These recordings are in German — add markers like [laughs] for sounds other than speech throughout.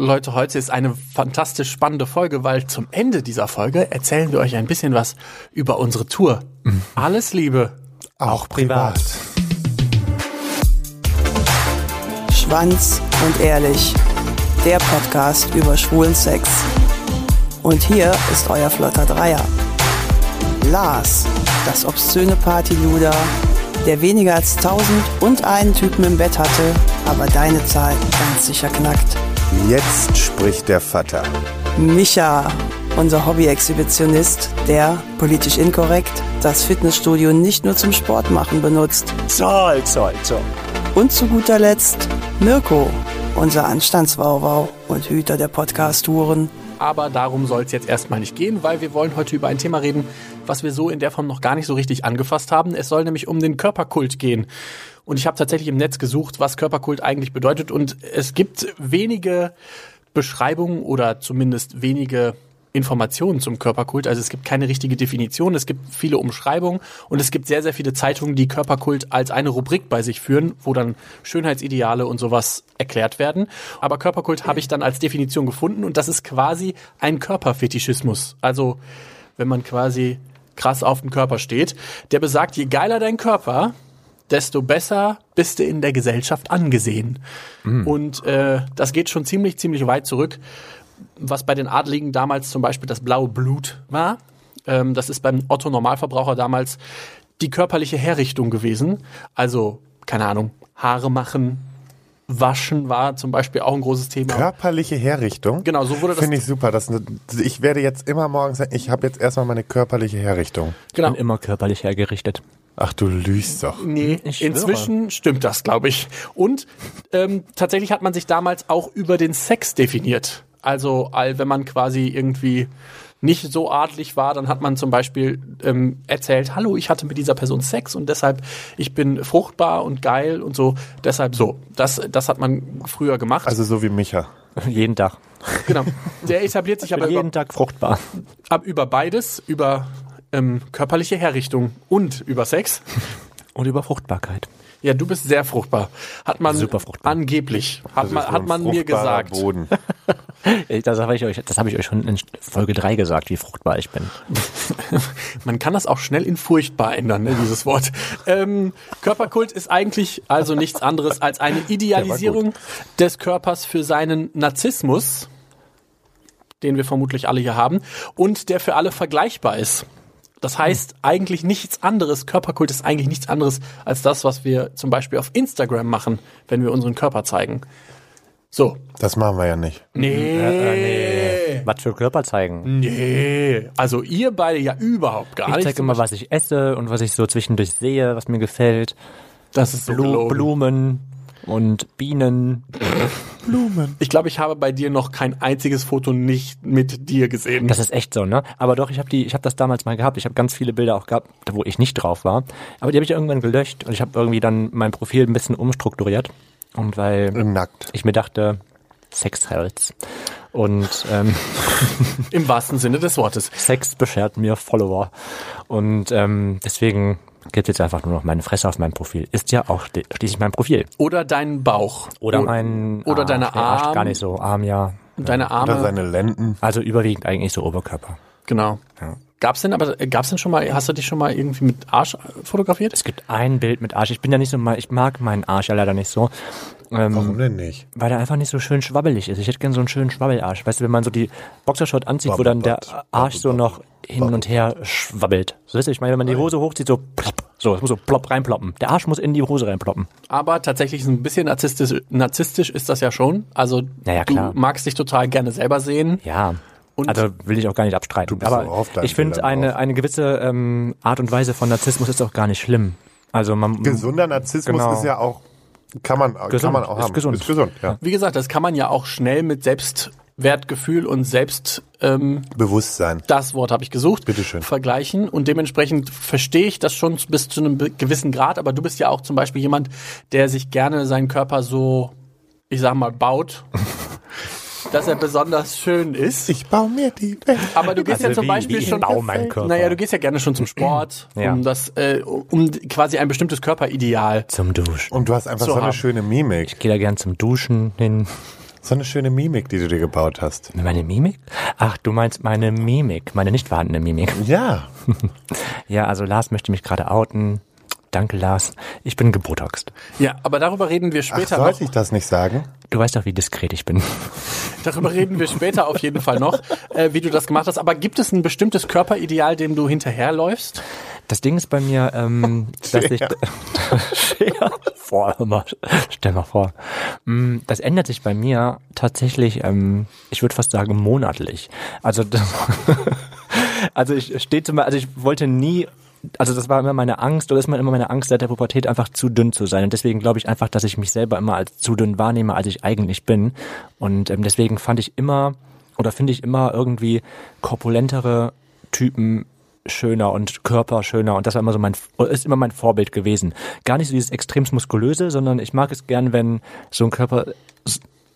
Leute, heute ist eine fantastisch spannende Folge, weil zum Ende dieser Folge erzählen wir euch ein bisschen was über unsere Tour. Alles Liebe. Auch privat. Schwanz und ehrlich. Der Podcast über schwulen Sex. Und hier ist euer flotter Dreier. Lars, das obszöne Partyluder, der weniger als tausend und einen Typen im Bett hatte, aber deine Zahl ganz sicher knackt. Jetzt spricht der Vater. Micha, unser Hobby-Exhibitionist, der, politisch inkorrekt, das Fitnessstudio nicht nur zum Sport machen benutzt. Zoll, zoll, zoll. Und zu guter Letzt Mirko, unser Anstandswauwau und Hüter der Podcast-Touren. Aber darum soll es jetzt erstmal nicht gehen, weil wir wollen heute über ein Thema reden, was wir so in der Form noch gar nicht so richtig angefasst haben. Es soll nämlich um den Körperkult gehen. Und ich habe tatsächlich im Netz gesucht, was Körperkult eigentlich bedeutet. Und es gibt wenige Beschreibungen oder zumindest wenige Informationen zum Körperkult. Also es gibt keine richtige Definition, es gibt viele Umschreibungen und es gibt sehr, sehr viele Zeitungen, die Körperkult als eine Rubrik bei sich führen, wo dann Schönheitsideale und sowas erklärt werden. Aber Körperkult habe ich dann als Definition gefunden und das ist quasi ein Körperfetischismus. Also wenn man quasi krass auf dem Körper steht, der besagt, je geiler dein Körper, desto besser bist du in der Gesellschaft angesehen. Und äh, das geht schon ziemlich, ziemlich weit zurück was bei den Adligen damals zum Beispiel das blaue Blut war. Ähm, das ist beim Otto Normalverbraucher damals die körperliche Herrichtung gewesen. Also, keine Ahnung, Haare machen, waschen war zum Beispiel auch ein großes Thema. Körperliche Herrichtung. Genau, so wurde das. Finde ich super. Das, ich werde jetzt immer morgens sagen, ich habe jetzt erstmal meine körperliche Herrichtung. genau. bin immer körperlich hergerichtet. Ach, du lügst doch. Nee, Ich schwöre. inzwischen stimmt das, glaube ich. Und ähm, tatsächlich hat man sich damals auch über den Sex definiert. Also, all, wenn man quasi irgendwie nicht so adlig war, dann hat man zum Beispiel ähm, erzählt, hallo, ich hatte mit dieser Person Sex und deshalb, ich bin fruchtbar und geil und so, deshalb so. Das, das hat man früher gemacht. Also so wie Micha. [laughs] Jeden Tag. genau. Der etabliert sich Ich aber bin über, jeden Tag fruchtbar. ab, über beides, über ähm, körperliche Herrichtung und über Sex. Und über Fruchtbarkeit. Ja, du bist sehr fruchtbar. Hat man Super fruchtbar. angeblich, hat man, hat man mir gesagt. Boden. [laughs] Das habe ich euch, das habe ich euch schon in Folge 3 gesagt, wie fruchtbar ich bin. [laughs] Man kann das auch schnell in furchtbar ändern, ne, dieses Wort. Ähm, Körperkult ist eigentlich also nichts anderes als eine Idealisierung des Körpers für seinen Narzissmus, den wir vermutlich alle hier haben, und der für alle vergleichbar ist. Das heißt eigentlich nichts anderes, Körperkult ist eigentlich nichts anderes als das, was wir zum Beispiel auf Instagram machen, wenn wir unseren Körper zeigen. So. Das machen wir ja nicht. Nee. nee. Was für Körper zeigen? Nee. Also ihr beide ja überhaupt gar Ich nicht. zeige immer, was ich esse und was ich so zwischendurch sehe, was mir gefällt. Das ist so Blu gelogen. Blumen und Bienen. [laughs] Blumen. Ich glaube, ich habe bei dir noch kein einziges Foto nicht mit dir gesehen. Das ist echt so, ne? Aber doch, ich habe die, ich habe das damals mal gehabt. Ich habe ganz viele Bilder auch gehabt, wo ich nicht drauf war. Aber die habe ich irgendwann gelöscht und ich habe irgendwie dann mein Profil ein bisschen umstrukturiert. Und weil Nackt. ich mir dachte, Sex hält's. Und ähm, Im wahrsten Sinne des Wortes. Sex beschert mir Follower. Und ähm, deswegen gibt jetzt einfach nur noch meine Fresse auf meinem Profil. Ist ja auch schli- schließlich mein Profil. Oder deinen Bauch. Oder mein Oder Arsch. deine Nee, Arsch Arm. Gar nicht so. Arm ja. Deine Arme. Oder seine Lenden. Also überwiegend eigentlich so Oberkörper. genau. Ja. Gab's denn aber, gab's denn schon mal, hast du dich schon mal irgendwie mit Arsch fotografiert? Es gibt ein Bild mit Arsch. Ich bin ja nicht so mal, ich mag meinen Arsch ja leider nicht so. Ähm, Warum denn nicht? Weil er einfach nicht so schön schwabbelig ist. Ich hätte gern so einen schönen Schwabbelarsch. Weißt du, wenn man so die Boxershort anzieht, wo dann der. Arsch so noch hin und her schwabbelt. So weißt du, ich meine, wenn man die Hose hochzieht, so plopp. So, es muss so plopp reinploppen. Der Arsch muss in die Hose reinploppen. Aber tatsächlich so ein bisschen narzisstisch, narzisstisch ist das ja schon. Also Ja, ja, klar. du magst dich total gerne selber sehen. Ja. Und- also will ich auch gar nicht abstreiten. Du Aber auf deinen ich finde, eine, eine gewisse ähm, Art und Weise von Narzissmus ist auch gar nicht schlimm. Also man Gesunder Narzissmus Genau. ist ja auch, kann man, kann Gesund, man auch ist haben. gesund. Ist gesund, ja. Wie gesagt, das kann man ja auch schnell mit Selbstwertgefühl und Selbst, ähm, Bewusstsein. das Wort habe ich gesucht, Bitteschön. vergleichen. Und dementsprechend verstehe ich das schon bis zu einem gewissen Grad. Aber du bist ja auch zum Beispiel jemand, der sich gerne seinen Körper so, ich sag mal, baut, dass er besonders schön ist. Ich baue mir die Welt. Aber du gehst Also ja zum wie- Beispiel wie ich schon. baue meinen Körper. Naja, du gehst ja gerne schon zum Sport, Ja. um das, äh, um quasi ein bestimmtes Körperideal. zum Duschen. Und du hast einfach so eine haben. schöne Mimik. Ich gehe da gern zum Duschen hin. So eine schöne Mimik, die du dir gebaut hast. Meine Mimik? Ach, du meinst meine Mimik, meine nicht vorhandene Mimik. Ja. [laughs] Ja, also Lars möchte mich gerade outen. Danke, Lars. Ich bin gebotoxt. Ja, aber darüber reden wir Ach, später noch. sollte ich das nicht sagen? Du weißt doch, wie diskret ich bin. Darüber reden wir später auf jeden Fall noch, äh, wie du das gemacht hast. Aber gibt es ein bestimmtes Körperideal, dem du hinterherläufst? Das Ding ist bei mir, ähm, dass ich... Hör [laughs] mal, stell mal vor. Mm, Das ändert sich bei mir tatsächlich, ähm, ich würde fast sagen, monatlich. Also, [laughs] also ich stehe zum Beispiel, also ich wollte nie also das war immer meine Angst oder ist immer meine Angst seit der Pubertät einfach zu dünn zu sein. Und deswegen glaube ich einfach, dass ich mich selber immer als zu dünn wahrnehme, als ich eigentlich bin. Und ähm, deswegen fand ich immer oder finde ich immer irgendwie korpulentere Typen schöner und Körper schöner. Und das war immer so mein ist immer mein Vorbild gewesen. Gar nicht so dieses extremst muskulöse, sondern ich mag es gern, wenn so ein Körper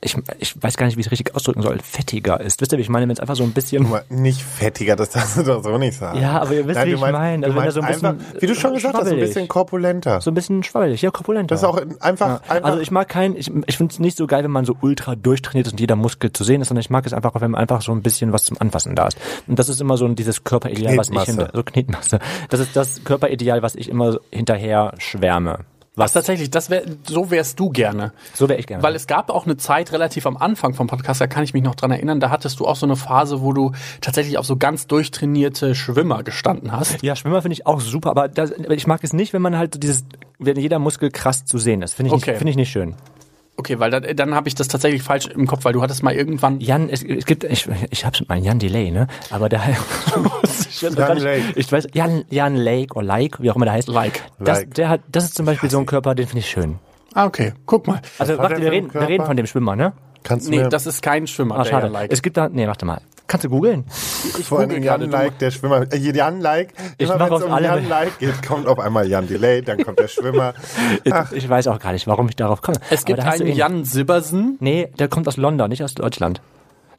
ich, ich weiß gar nicht, wie ich es richtig ausdrücken soll, fettiger ist. Wisst ihr, wie ich meine, wenn es einfach so ein bisschen mal, Nicht fettiger, das darfst du doch so nicht sagen. Ja, aber ihr wisst, Nein, wie ich meine. Also wenn er so ein bisschen einfach, wie du schon gesagt hast, ein bisschen korpulenter. so ein bisschen schwabbelig, ja, korpulenter. Das ist auch einfach, einfach Also ich mag kein, ich, ich finde es nicht so geil, wenn man so ultra durchtrainiert ist und jeder Muskel zu sehen ist, sondern ich mag es einfach, auch, wenn man einfach so ein bisschen was zum Anfassen da ist. Und das ist immer so dieses Körperideal, was ich hinter, so Knetmasse. Das ist das Körperideal, was ich immer hinterher schwärme. Was tatsächlich, das wär, so wärst du gerne. So wäre ich gerne. Weil es gab auch eine Zeit relativ am Anfang vom Podcast, da kann ich mich noch dran erinnern, da hattest du auch so eine Phase, wo du tatsächlich auf so ganz durchtrainierte Schwimmer gestanden hast. ja, Schwimmer finde ich auch super, aber das, ich mag es nicht, wenn man halt dieses, wenn jeder Muskel krass zu sehen ist. Finde ich, Okay. nicht, finde ich nicht schön. Okay, weil dann, dann habe ich das tatsächlich falsch im Kopf, weil du hattest mal irgendwann Jan, es, es gibt, ich, ich habe mal Jan Delay, ne? Aber der ich weiß, [laughs] Jan nicht, Lake. ich weiß, Jan, Jan Lake oder Like, wie auch immer der heißt. Like. Das, Like. der hat, das ist zum Beispiel so ein Körper, den finde ich schön. Ah, okay. Guck mal. Also warte, wir reden, wir reden von dem Schwimmer, ne? kannst du Nee, mir das ist kein Schwimmer, Ah, der schade. ja like. Es gibt da, nee, warte mal. Kannst du googeln? Ich vor allem Jan Like, der Schwimmer. Äh, Jan Like, Ich immer wenn es um alle- Jan Like geht, kommt auf einmal Jan Delay, dann kommt der Schwimmer. [laughs] Ich, ich weiß auch gar nicht, warum ich darauf komme. Es gibt einen Jan Sibbersen. Nee, der kommt aus London, nicht aus Deutschland.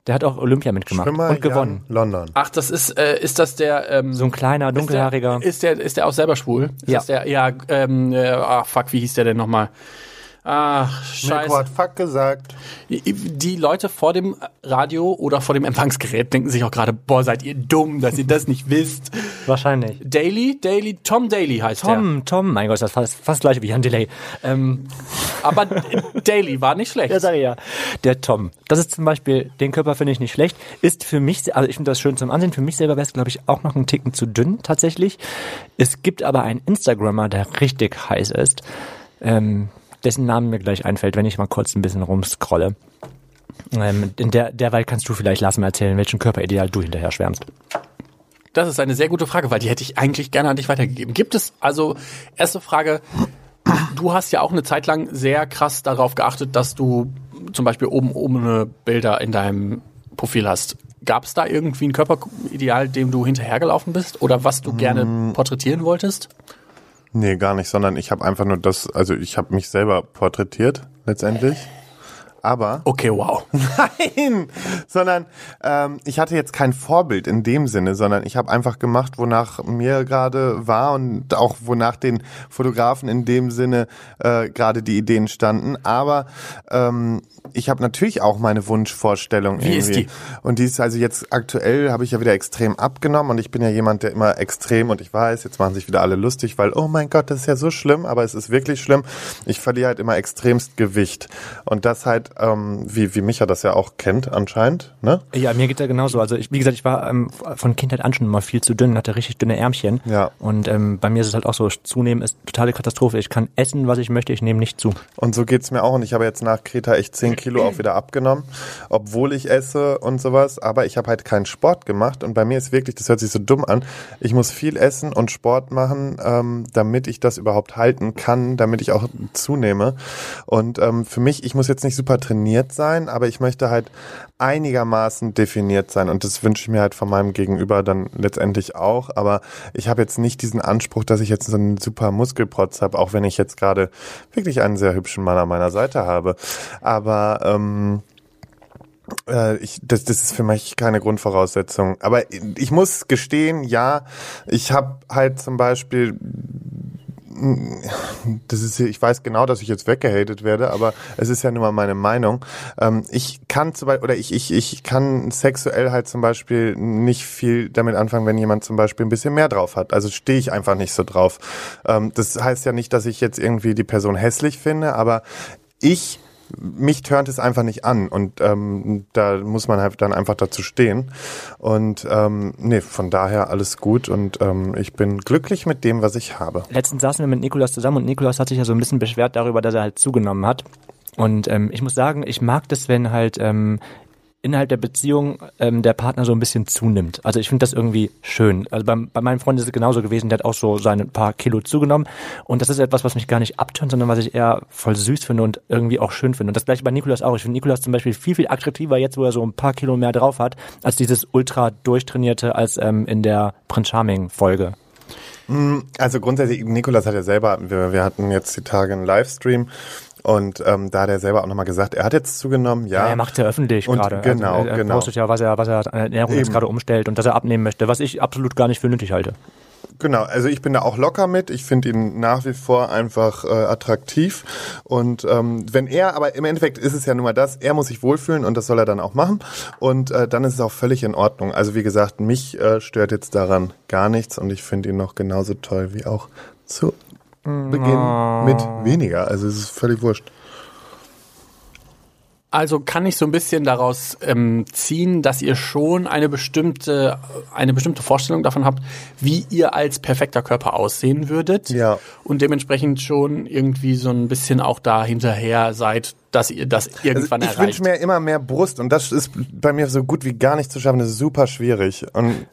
Der hat auch Olympia mitgemacht Schwimmer und gewonnen. Jan London. Ach, das ist, äh, ist das der, ähm, So ein kleiner, dunkelhaariger. Ist der, ist der auch selber schwul? Ist Ja. Das der, ja, ähm, äh, ach, fuck, wie hieß der denn nochmal? Ach, Mirko scheiße. hat Fuck gesagt. Die Leute vor dem Radio oder vor dem Empfangsgerät denken sich auch gerade, boah, seid ihr dumm, dass ihr das nicht wisst. Wahrscheinlich. Daily, Daily, Tom Daily heißt der. Tom, Tom, mein Gott, das ist fast, fast gleich wie Jan Delay. Ähm, Aber Daily war nicht schlecht. [laughs] Ja, sag ich ja. Der Tom. Das ist zum Beispiel, den Körper finde ich nicht schlecht. Ist für mich, also ich finde das schön zum Ansehen. Für mich selber wäre es, glaube ich, auch noch einen Ticken zu dünn, tatsächlich. Es gibt aber einen Instagrammer, der richtig heiß ist, ähm, dessen Namen mir gleich einfällt, wenn ich mal kurz ein bisschen rumscrolle. Ähm, in der, derweil kannst du vielleicht Lars mal erzählen, welchen Körperideal du hinterher schwärmst. Das ist eine sehr gute Frage, weil die hätte ich eigentlich gerne an dich weitergegeben. Gibt es, also, erste Frage, du hast ja auch eine Zeit lang sehr krass darauf geachtet, dass du zum Beispiel oben ohne Bilder in deinem Profil hast. Gab es da irgendwie ein Körperideal, dem du hinterhergelaufen bist oder was du gerne porträtieren wolltest? Nee, gar nicht, sondern ich habe einfach nur das, also ich habe mich selber porträtiert letztendlich. Aber Okay, wow. [laughs] Nein, sondern ähm, ich hatte jetzt kein Vorbild in dem Sinne, sondern ich habe einfach gemacht, wonach mir gerade war und auch wonach den Fotografen in dem Sinne äh, gerade die Ideen standen. Aber ähm, ich habe natürlich auch meine Wunschvorstellung. Wie ist irgendwie. die? Und die ist also jetzt aktuell habe ich ja wieder extrem abgenommen und ich bin ja jemand, der immer extrem und ich weiß, jetzt machen sich wieder alle lustig, weil oh mein Gott, das ist ja so schlimm, aber es ist wirklich schlimm. Ich verliere halt immer extremst Gewicht und das halt, ähm, wie wie Micha das ja auch kennt anscheinend, ne? Ja, mir geht's ja genauso. Also ich, wie gesagt, ich war ähm, von Kindheit an schon immer viel zu dünn, hatte richtig dünne Ärmchen. Ja. Und ähm, bei mir ist es halt auch so, zunehmen ist totale Katastrophe. Ich kann essen, was ich möchte, ich nehme nicht zu. Und so geht's mir auch und ich habe jetzt nach Kreta echt 10 Kilo auch wieder abgenommen, obwohl ich esse und sowas, aber ich habe halt keinen Sport gemacht und bei mir ist wirklich, das hört sich so dumm an, ich muss viel essen und Sport machen, ähm, damit ich das überhaupt halten kann, damit ich auch zunehme und ähm, für mich, ich muss jetzt nicht super trainiert sein, aber ich möchte halt einigermaßen definiert sein und das wünsche ich mir halt von meinem Gegenüber dann letztendlich auch, aber ich habe jetzt nicht diesen Anspruch, dass ich jetzt so einen super Muskelprotz habe, auch wenn ich jetzt gerade wirklich einen sehr hübschen Mann an meiner Seite habe, aber ähm, äh, ich, das, das ist für mich keine Grundvoraussetzung. Aber ich muss gestehen, ja, ich habe halt zum Beispiel das ist, ich weiß genau, dass ich jetzt weggehatet werde, aber es ist ja nur mal meine Meinung. Ähm, ich kann zum Beispiel, oder ich, ich, ich kann sexuell halt zum Beispiel nicht viel damit anfangen, wenn jemand zum Beispiel ein bisschen mehr drauf hat. Also stehe ich einfach nicht so drauf. Ähm, das heißt ja nicht, dass ich jetzt irgendwie die Person hässlich finde, aber ich mich turnt es einfach nicht an und ähm, da muss man halt dann einfach dazu stehen und ähm, nee, von daher alles gut und ähm, ich bin glücklich mit dem, was ich habe. Letztens saßen wir mit Nikolas zusammen und Nikolas hat sich ja so ein bisschen beschwert darüber, dass er halt zugenommen hat. Und ähm, ich muss sagen, ich mag das, wenn halt ähm, innerhalb der Beziehung ähm, der Partner so ein bisschen zunimmt. Also ich finde das irgendwie schön. Also beim, bei meinem Freund ist es genauso gewesen, der hat auch so seine paar Kilo zugenommen und das ist etwas, was mich gar nicht abtönt, sondern was ich eher voll süß finde und irgendwie auch schön finde. Und das gleiche bei Nikolas auch. Ich finde Nikolas zum Beispiel viel, viel attraktiver jetzt, wo er so ein paar Kilo mehr drauf hat, als dieses ultra durchtrainierte als ähm, in der Prince Charming Folge. Also grundsätzlich, Nikolas hat ja selber, wir, wir hatten jetzt die Tage einen Livestream und ähm, da hat er selber auch nochmal gesagt, er hat jetzt zugenommen, ja. Ja, er macht ja öffentlich gerade. genau, also er, genau. postet ja, was er, was er an Ernährung jetzt gerade umstellt und dass er abnehmen möchte, was ich absolut gar nicht für nötig halte. Genau, also ich bin da auch locker mit. Ich finde ihn nach wie vor einfach äh, attraktiv. Und ähm, wenn er, aber im Endeffekt ist es ja nun mal das, er muss sich wohlfühlen und das soll er dann auch machen. Und äh, dann ist es auch völlig in Ordnung. Also wie gesagt, mich äh, stört jetzt daran gar nichts und ich finde ihn noch genauso toll wie auch zu Beginn mit weniger. Also es ist völlig wurscht. Also kann ich so ein bisschen daraus ähm, ziehen, dass ihr schon eine bestimmte, eine bestimmte Vorstellung davon habt, wie ihr als perfekter Körper aussehen würdet. Ja. Und dementsprechend schon irgendwie so ein bisschen auch da hinterher seid, dass ihr das irgendwann also ich erreicht. wünsche mir immer mehr Brust und das ist bei mir so gut wie gar nicht zu schaffen. Das ist super schwierig. Und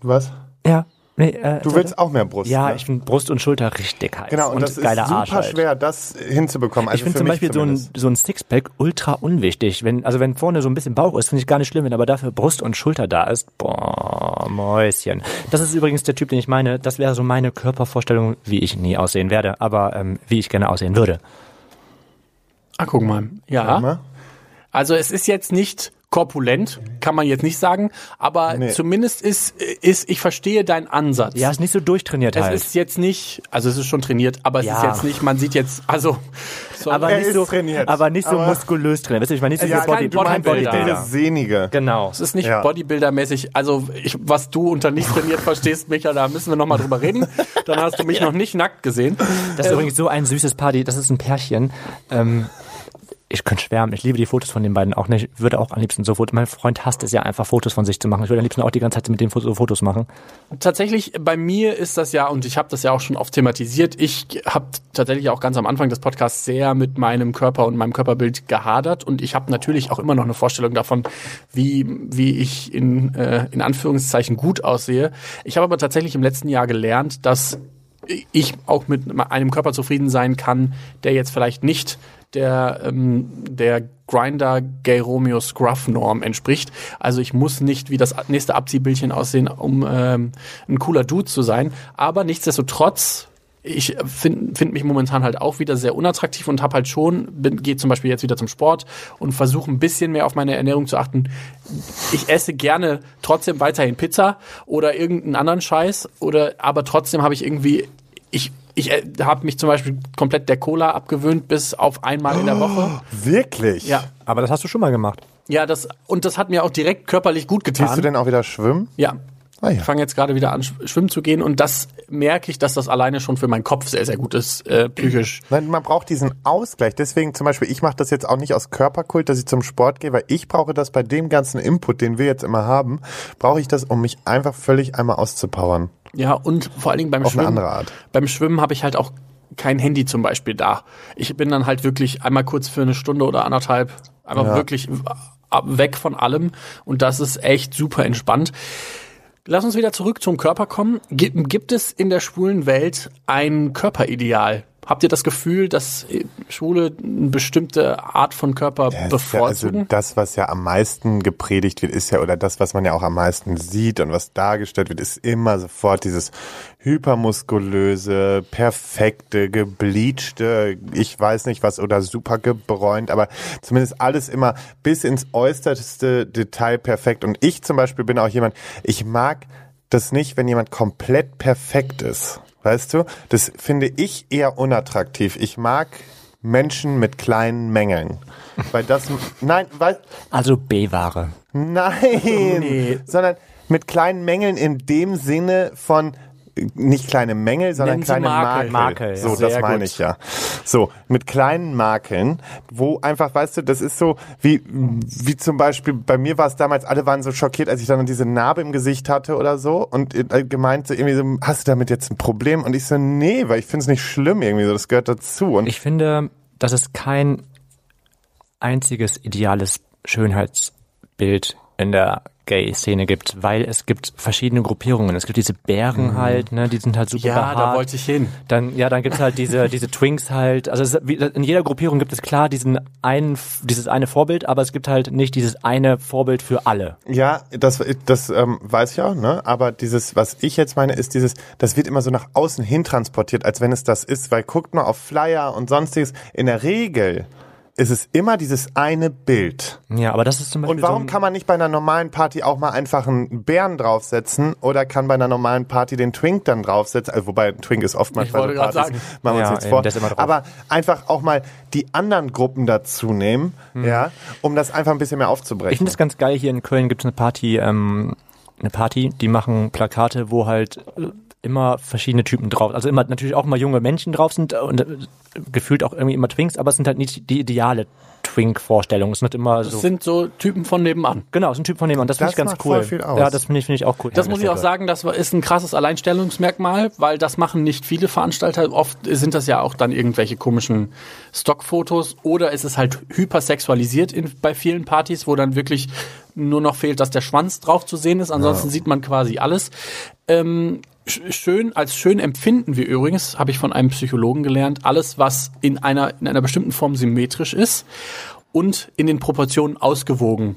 was? Ja. Nee, äh, Du willst auch mehr Brust? Ja, ne? ich finde Brust und Schulter richtig heiß. Genau, und, das ist geiler super Arsch halt. schwer, das hinzubekommen. Also ich finde zum Beispiel so ein, so ein Sixpack ultra unwichtig. Wenn, also wenn vorne so ein bisschen Bauch ist, finde ich gar nicht schlimm, wenn aber dafür Brust und Schulter da ist. Boah, Mäuschen. Das ist übrigens der Typ, den ich meine. Das wäre so meine Körpervorstellung, wie ich nie aussehen werde, aber ähm, wie ich gerne aussehen würde. Ah, guck mal. Ja. Also es ist jetzt nicht korpulent, kann man jetzt nicht sagen, aber Nee. zumindest ist, ist, ich verstehe deinen Ansatz. Ja, ist nicht so durchtrainiert es halt. ist jetzt nicht, also es ist schon trainiert, aber es Ja. ist jetzt nicht, man sieht jetzt, also, so, [laughs] aber Er nicht so, trainiert, aber nicht so aber- muskulös trainiert. Weißt du, ich meine nicht so Es kein Body, Bodybuilder. kein Bodybuilder. Diese sehnige. Genau. es ist nicht Ja. Bodybuilder-mäßig, also ich, was du unter nicht trainiert verstehst, Micha, da müssen wir nochmal drüber reden. Dann hast du mich [laughs] noch nicht nackt gesehen. Das ist übrigens so ein süßes Party. Das ist ein Pärchen. Ähm, ich könnte schwärmen. Ich liebe die Fotos von den beiden auch nicht. Ich würde auch am liebsten so Fotos. Mein Freund hasst es ja einfach, Fotos von sich zu machen. Ich würde am liebsten auch die ganze Zeit mit dem so Fotos machen. Tatsächlich, bei mir ist das ja, und ich habe das ja auch schon oft thematisiert, ich habe tatsächlich auch ganz am Anfang des Podcasts sehr mit meinem Körper und meinem Körperbild gehadert und ich habe natürlich auch immer noch eine Vorstellung davon, wie, wie ich in, äh, in Anführungszeichen gut aussehe. Ich habe aber tatsächlich im letzten Jahr gelernt, dass ich auch mit einem Körper zufrieden sein kann, der jetzt vielleicht nicht der, ähm, der Grinder Gay Romeo Scruff Norm entspricht. Also ich muss nicht wie das nächste Abziehbildchen aussehen, um ähm, ein cooler Dude zu sein. Aber nichtsdestotrotz, ich finde find mich momentan halt auch wieder sehr unattraktiv und habe halt schon, gehe zum Beispiel jetzt wieder zum Sport und versuche ein bisschen mehr auf meine Ernährung zu achten. Ich esse gerne trotzdem weiterhin Pizza oder irgendeinen anderen Scheiß oder aber trotzdem habe ich irgendwie ich ich äh, habe mich zum Beispiel komplett der Cola abgewöhnt bis auf einmal in der Woche. Wirklich? Ja, Aber das hast du schon mal gemacht. ja, das und das hat mir auch direkt körperlich gut getan. Gehst du denn auch wieder schwimmen? Ja. Ah, ja. Ich fange jetzt gerade wieder an, sch- schwimmen zu gehen und das merke ich, dass das alleine schon für meinen Kopf sehr, sehr gut ist, äh, psychisch. Nein, man braucht diesen Ausgleich. Deswegen zum Beispiel, ich mache das jetzt auch nicht aus Körperkult, dass ich zum Sport gehe, weil ich brauche das bei dem ganzen Input, den wir jetzt immer haben, brauche ich das, um mich einfach völlig einmal auszupowern. Ja, und vor allen Dingen beim Auf eine Schwimmen. andere Art. Beim Schwimmen habe ich halt auch kein Handy zum Beispiel da. Ich bin dann halt wirklich einmal kurz für eine Stunde oder anderthalb einfach Ja. wirklich weg von allem und das ist echt super entspannt. Lass uns wieder zurück zum Körper kommen. Gibt, gibt es in der schwulen Welt ein Körperideal? Habt ihr das Gefühl, dass äh, Schwule eine bestimmte Art von Körper es ist ja, also bevorzugen? das, was ja am meisten gepredigt wird, ist ja, oder das, was man ja auch am meisten sieht und was dargestellt wird, ist immer sofort dieses hypermuskulöse, perfekte, gebleachte, ich weiß nicht was, oder super gebräunt, aber zumindest alles immer bis ins äußerste Detail perfekt. Und ich zum Beispiel bin auch jemand, ich mag das nicht, wenn jemand komplett perfekt ist. Weißt du? Das finde ich eher unattraktiv. Ich mag Menschen mit kleinen Mängeln. Weil das, nein, weil, Also B-Ware. nein, sondern mit kleinen Mängeln in dem Sinne von, nicht kleine Mängel, sondern Nennen kleine Makel. Makel. So, Sehr das meine gut. ich ja. So, mit kleinen Makeln, wo einfach, weißt du, das ist so, wie, wie zum Beispiel, bei mir war es damals, alle waren so schockiert, als ich dann diese Narbe im Gesicht hatte oder so und äh, gemeint so irgendwie so, hast du damit jetzt ein Problem? Und ich so, nee, weil ich finde es nicht schlimm irgendwie so, das gehört dazu. Und Ich finde, dass es kein einziges ideales Schönheitsbild in der Gay-Szene gibt, weil es gibt verschiedene Gruppierungen. Es gibt diese Bären halt, ne, die sind halt super Ja, da behaart. wollte ich hin. Dann, ja, dann gibt's halt diese, [laughs] diese Twinks halt. Also es, in jeder Gruppierung gibt es klar diesen einen, dieses eine Vorbild, aber es gibt halt nicht dieses eine Vorbild für alle. Ja, das, das ähm, weiß ich auch, ne? Aber dieses, was ich jetzt meine, ist dieses, das wird immer so nach außen hin transportiert, als wenn es das ist, weil guckt mal auf Flyer und sonstiges. In der Regel ist es immer dieses eine Bild. Ja, aber das ist zum Beispiel Und warum so kann man nicht bei einer normalen Party auch mal einfach einen Bären draufsetzen oder kann bei einer normalen Party den Twink dann draufsetzen? Also, wobei ein Twink ist oftmals Ich bei wollte so gerade Partys, sagen. machen wir uns Ja, nichts eben, vor. Aber einfach auch mal die anderen Gruppen dazu nehmen, ja, um das einfach ein bisschen mehr aufzubrechen. Ich finde es ganz geil, hier in Köln gibt es eine Party, ähm, eine Party, die machen Plakate, wo halt äh, immer verschiedene Typen drauf, also immer natürlich auch immer junge Menschen drauf sind und äh, gefühlt auch irgendwie immer Twinks, aber es sind halt nicht die ideale Twink-Vorstellung. Es sind halt immer so. Das sind so Typen von nebenan. genau, es sind Typen von dem und das finde Das ich ganz macht cool. voll viel aus. Ja, das finde ich, finde ich auch cool. Das muss ich auch sagen, das ist ein krasses Alleinstellungsmerkmal, weil das machen nicht viele Veranstalter. Oft sind das ja auch dann irgendwelche komischen Stockfotos oder ist es halt hypersexualisiert in, bei vielen Partys, wo dann wirklich nur noch fehlt, dass der Schwanz drauf zu sehen ist. Ansonsten sieht man quasi alles. Ähm, schön, als schön empfinden wir übrigens, habe ich von einem Psychologen gelernt, alles, was in einer, in einer bestimmten Form symmetrisch ist und in den Proportionen ausgewogen.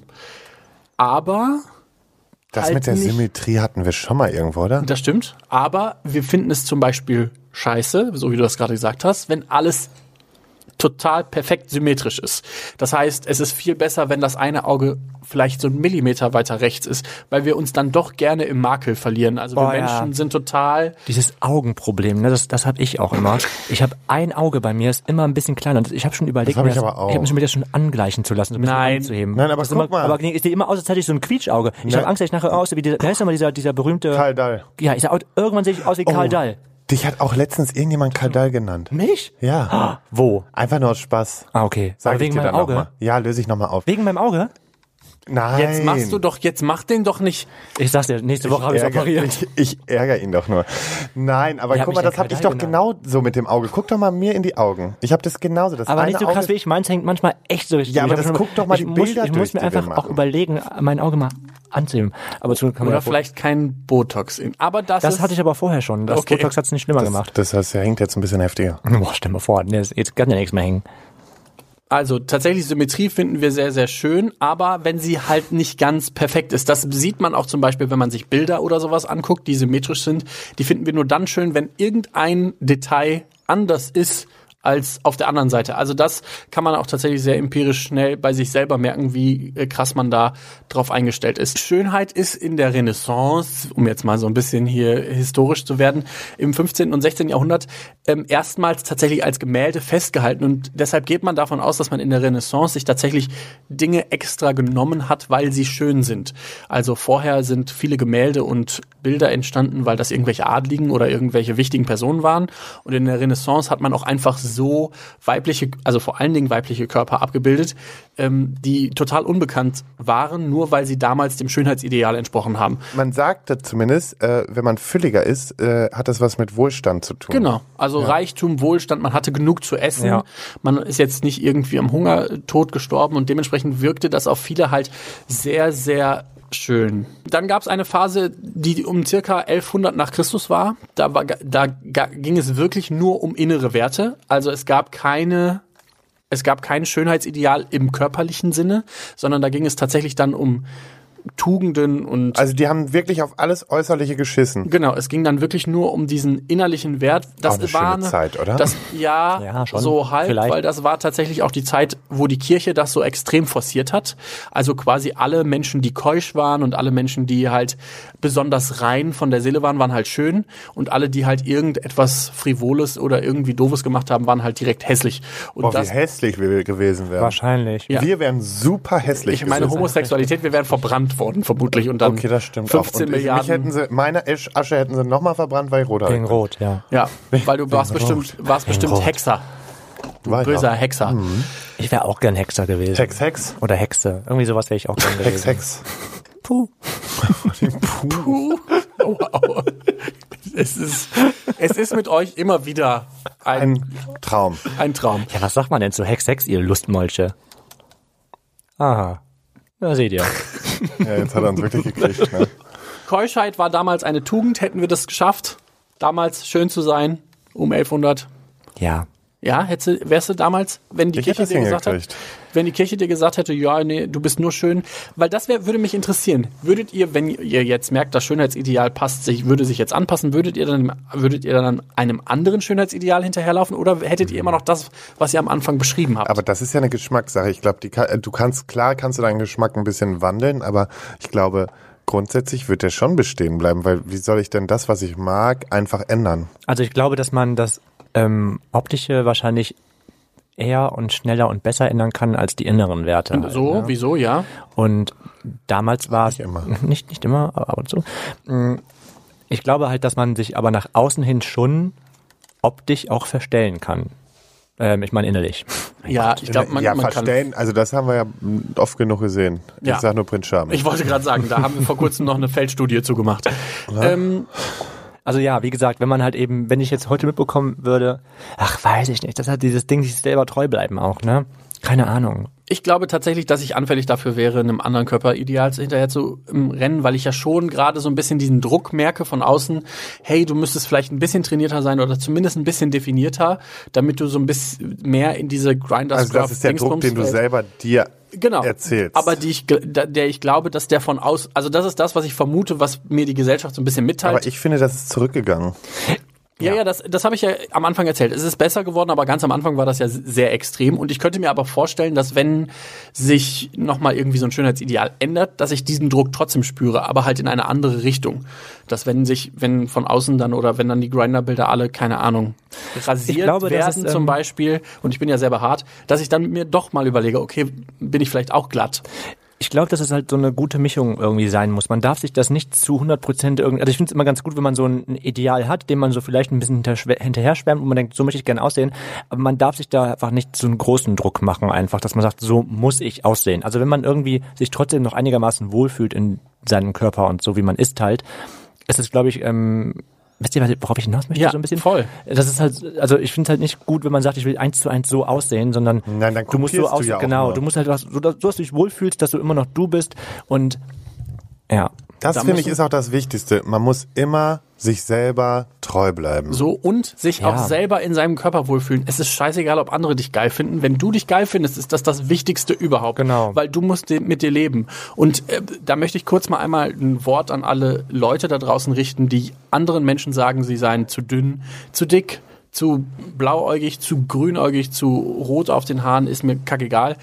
Aber das halt mit der nicht- Symmetrie hatten wir schon mal irgendwo, oder? das stimmt. Aber wir finden es zum Beispiel scheiße, so wie du das gerade gesagt hast, wenn alles total perfekt symmetrisch ist. Das heißt, es ist viel besser, wenn das eine Auge vielleicht so einen Millimeter weiter rechts ist, weil wir uns dann doch gerne im Makel verlieren. Also Boah, wir ja. Menschen sind total Dieses Augenproblem, ne, das, das habe ich auch immer. Ich habe ein Auge bei mir, ist immer ein bisschen kleiner. Und Ich habe schon überlegt, Das hab mir ich aber auch. ich habe mir schon wieder schon angleichen zu lassen, so ein bisschen Nein. anzuheben. Nein, aber das ist guck immer, mal. Aber nee, ich sehe immer aus, als hätte ich so ein Quietschauge. Ich habe Angst, dass ich nachher aussehe wie dieser, wer ist nochmal dieser, dieser berühmte... Karl Dall. Ja, ich sag, irgendwann sehe ich aus wie Karl Dall. Dich hat auch letztens irgendjemand Karl Dall genannt. Mich? Ja. [gasps] Wo? Einfach nur aus Spaß. Ah, okay. Sag aber ich wegen dir meinem dann Auge? nochmal. Ja, löse ich nochmal auf. Wegen meinem Auge? Nein. Jetzt machst du doch, jetzt mach den doch nicht. Ich sag's dir, nächste Woche habe ich ärger, operiert. ich, ich ärgere ihn doch nur. Nein, aber guck mal, das hab Karl ich doch genau so mit dem Auge. Guck doch mal mir in die Augen. Ich habe das genauso. Das Aber nicht so krass Auge wie ich. Meins hängt manchmal echt so richtig. Ja, aber das guck doch mal ich die muss, Bilder Ich durch, muss mir einfach auch überlegen, mein Auge mal anzunehmen. Aber zu, kann man Oder vielleicht kein Botox in. Aber das, Das ist, hatte ich aber vorher schon. Das Okay. Botox hat's nicht schlimmer Das, gemacht. das heißt, er hängt jetzt ein bisschen heftiger. Boah, stell mal vor, das- jetzt kann ja nichts mehr hängen. Also tatsächlich Symmetrie finden wir sehr, sehr schön, aber wenn sie halt nicht ganz perfekt ist, das sieht man auch zum Beispiel, wenn man sich Bilder oder sowas anguckt, die symmetrisch sind, die finden wir nur dann schön, wenn irgendein Detail anders ist als auf der anderen Seite. Also das kann man auch tatsächlich sehr empirisch schnell bei sich selber merken, wie äh, krass man da drauf eingestellt ist. Schönheit ist in der Renaissance, um jetzt mal so ein bisschen hier historisch zu werden, im 15. und 16. Jahrhundert ähm, erstmals tatsächlich als Gemälde festgehalten und deshalb geht man davon aus, dass man in der Renaissance sich tatsächlich Dinge extra genommen hat, weil sie schön sind. Also vorher sind viele Gemälde und Bilder entstanden, weil das irgendwelche Adligen oder irgendwelche wichtigen Personen waren und in der Renaissance hat man auch einfach so weibliche, also vor allen Dingen weibliche Körper abgebildet, ähm, die total unbekannt waren, nur weil sie damals dem Schönheitsideal entsprochen haben. Man sagte zumindest, äh, wenn man fülliger ist, äh, hat das was mit Wohlstand zu tun. Genau, also Reichtum, Wohlstand, man hatte genug zu essen, Ja. man ist jetzt nicht irgendwie am Hungertod gestorben und dementsprechend wirkte das auf viele halt sehr, sehr schön. Dann gab es eine Phase, die um circa 1100 nach Christus war. Da, war, da ging es wirklich nur um innere Werte. Also es gab keine es gab kein Schönheitsideal im körperlichen Sinne, sondern da ging es tatsächlich dann um Tugenden und Also die haben wirklich auf alles Äußerliche geschissen. Genau, es ging dann wirklich nur um diesen innerlichen Wert. Das Auch eine war schöne Zeit, oder? Das, ja, Ja, schon. so halb, Vielleicht. weil das war tatsächlich auch die Zeit, wo die Kirche das so extrem forciert hat. Also quasi alle Menschen, die keusch waren und alle Menschen, die halt besonders rein von der Seele waren, waren halt schön und alle, die halt irgendetwas Frivoles oder irgendwie Doofes gemacht haben, waren halt direkt hässlich. Und Boah, wie das, hässlich wir gewesen wären. Wahrscheinlich. Ja. Wir wären super hässlich ich meine. Homosexualität, wir wären verbrannt worden, vermutlich. Und dann Okay, das stimmt 15 auch. Und ich- Milliarden. Mich hätten sie, meine Asch- Asche hätten sie nochmal verbrannt, weil ich rot Wegen. Rot, ja. ja, weil du warst bestimmt, warst bestimmt Rot. Hexer. Du War ich böser. Hexer. Ich wäre auch gern Hexer gewesen. Hex, Hex. Oder Hexe. Irgendwie sowas wäre ich auch gern gewesen. Hex, Hex. Puh. [laughs] Puh. Oh, wow. Es ist, es ist mit euch immer wieder ein, Ein Traum. ein Traum. Ja, was sagt man denn zu Hex, Hex, ihr Lustmolche? Aha. Da seht ihr. [laughs] Ja, jetzt hat er uns wirklich gekriegt. Ne? Keuschheit war damals eine Tugend. Hätten wir das geschafft, damals schön zu sein, um 1100. Ja. Ja, hättest du, wärst du damals, wenn die Ich Kirche dir gesagt hat, hingekriegt. Wenn die Kirche dir gesagt hätte, ja, nee, du bist nur schön, weil das wär, würde mich interessieren. Würdet ihr, wenn ihr jetzt merkt, das Schönheitsideal passt sich, würde sich jetzt anpassen, würdet ihr dann, würdet ihr dann einem anderen Schönheitsideal hinterherlaufen oder hättet ihr immer noch das, was ihr am Anfang beschrieben habt? Aber das ist ja eine Geschmackssache. Ich glaube, die kann, du kannst, klar kannst du deinen Geschmack ein bisschen wandeln, aber ich glaube, grundsätzlich wird der schon bestehen bleiben, weil wie soll ich denn das, was ich mag, einfach ändern? Also ich glaube, dass man das ähm, Optische wahrscheinlich eher und schneller und besser ändern kann als die inneren Werte. halt, so, ne? wieso, ja? Und damals war es Nicht immer. [laughs] nicht nicht immer, aber ab und zu. Mm, Ich glaube halt, dass man sich aber nach außen hin schon optisch auch verstellen kann. Ähm, ich meine innerlich. [laughs] Ja, ich glaube, man, ja, man kann. verstellen, also das haben wir ja oft genug gesehen. Ja. Ich sag nur Prinz Charming. Ich wollte gerade sagen, da haben wir vor kurzem noch eine Feldstudie zu gemacht. Ähm, Also ja, wie gesagt, wenn man halt eben, wenn ich jetzt heute mitbekommen würde, ach, weiß ich nicht, das hat dieses Ding, sich selber treu bleiben auch, ne? Keine Ahnung. ich glaube tatsächlich, dass ich anfällig dafür wäre, einem anderen Körperideal hinterher zu ähm, rennen, weil ich ja schon gerade so ein bisschen diesen Druck merke von außen, hey, du müsstest vielleicht ein bisschen trainierter sein oder zumindest ein bisschen definierter, damit du so ein bisschen mehr in diese Grinders also das ist der Druck, den du selber dir genau. erzählst. Aber die ich, der ich glaube, dass der von aus, also das ist das, was ich vermute, was mir die Gesellschaft so ein bisschen mitteilt. aber ich finde, das ist zurückgegangen. Ja, ja, das, das habe ich ja am Anfang erzählt. Es ist besser geworden, aber ganz am Anfang war das ja sehr extrem. Und ich könnte mir aber vorstellen, dass wenn sich nochmal irgendwie so ein Schönheitsideal ändert, dass ich diesen Druck trotzdem spüre, aber halt in eine andere Richtung. Dass wenn sich, wenn von außen dann oder wenn dann die Grinderbilder alle, keine Ahnung, rasiert glaube, werden ist, zum ähm, Beispiel, und ich bin ja selber hart, dass ich dann mir doch mal überlege, okay, bin ich vielleicht auch glatt? Ich glaube, dass es halt so eine gute Mischung irgendwie sein muss. Man darf sich das nicht zu 100 Prozent irgendwie, also ich finde es immer ganz gut, wenn man so ein Ideal hat, dem man so vielleicht ein bisschen hinterher schwärmt und man denkt, so möchte ich gerne aussehen. Aber man darf sich da einfach nicht so einen großen Druck machen einfach, dass man sagt, so muss ich aussehen. Also wenn man irgendwie sich trotzdem noch einigermaßen wohlfühlt in seinem Körper und so wie man ist halt, ist es, glaube ich, ähm, wisst ihr, worauf ich hinaus möchte? Ja, so ein bisschen? voll. Das ist halt, also ich finde es halt nicht gut, wenn man sagt, ich will eins zu eins so aussehen, sondern Nein, dann du musst so aussehen, ja genau, nur. du musst halt was, so, dass so, dass du dich wohlfühlst, dass du immer noch du bist und ja. Das Da finde ich ist auch das Wichtigste. Man muss immer sich selber treu bleiben. So und sich Ja. auch selber in seinem Körper wohlfühlen. Es ist scheißegal, ob andere dich geil finden. Wenn du dich geil findest, ist das das Wichtigste überhaupt. Genau. Weil du musst mit dir leben. Und äh, da möchte ich kurz mal einmal ein Wort an alle Leute da draußen richten, die anderen Menschen sagen, sie seien zu dünn, zu dick, zu blauäugig, zu grünäugig, zu rot auf den Haaren, ist mir kackegal.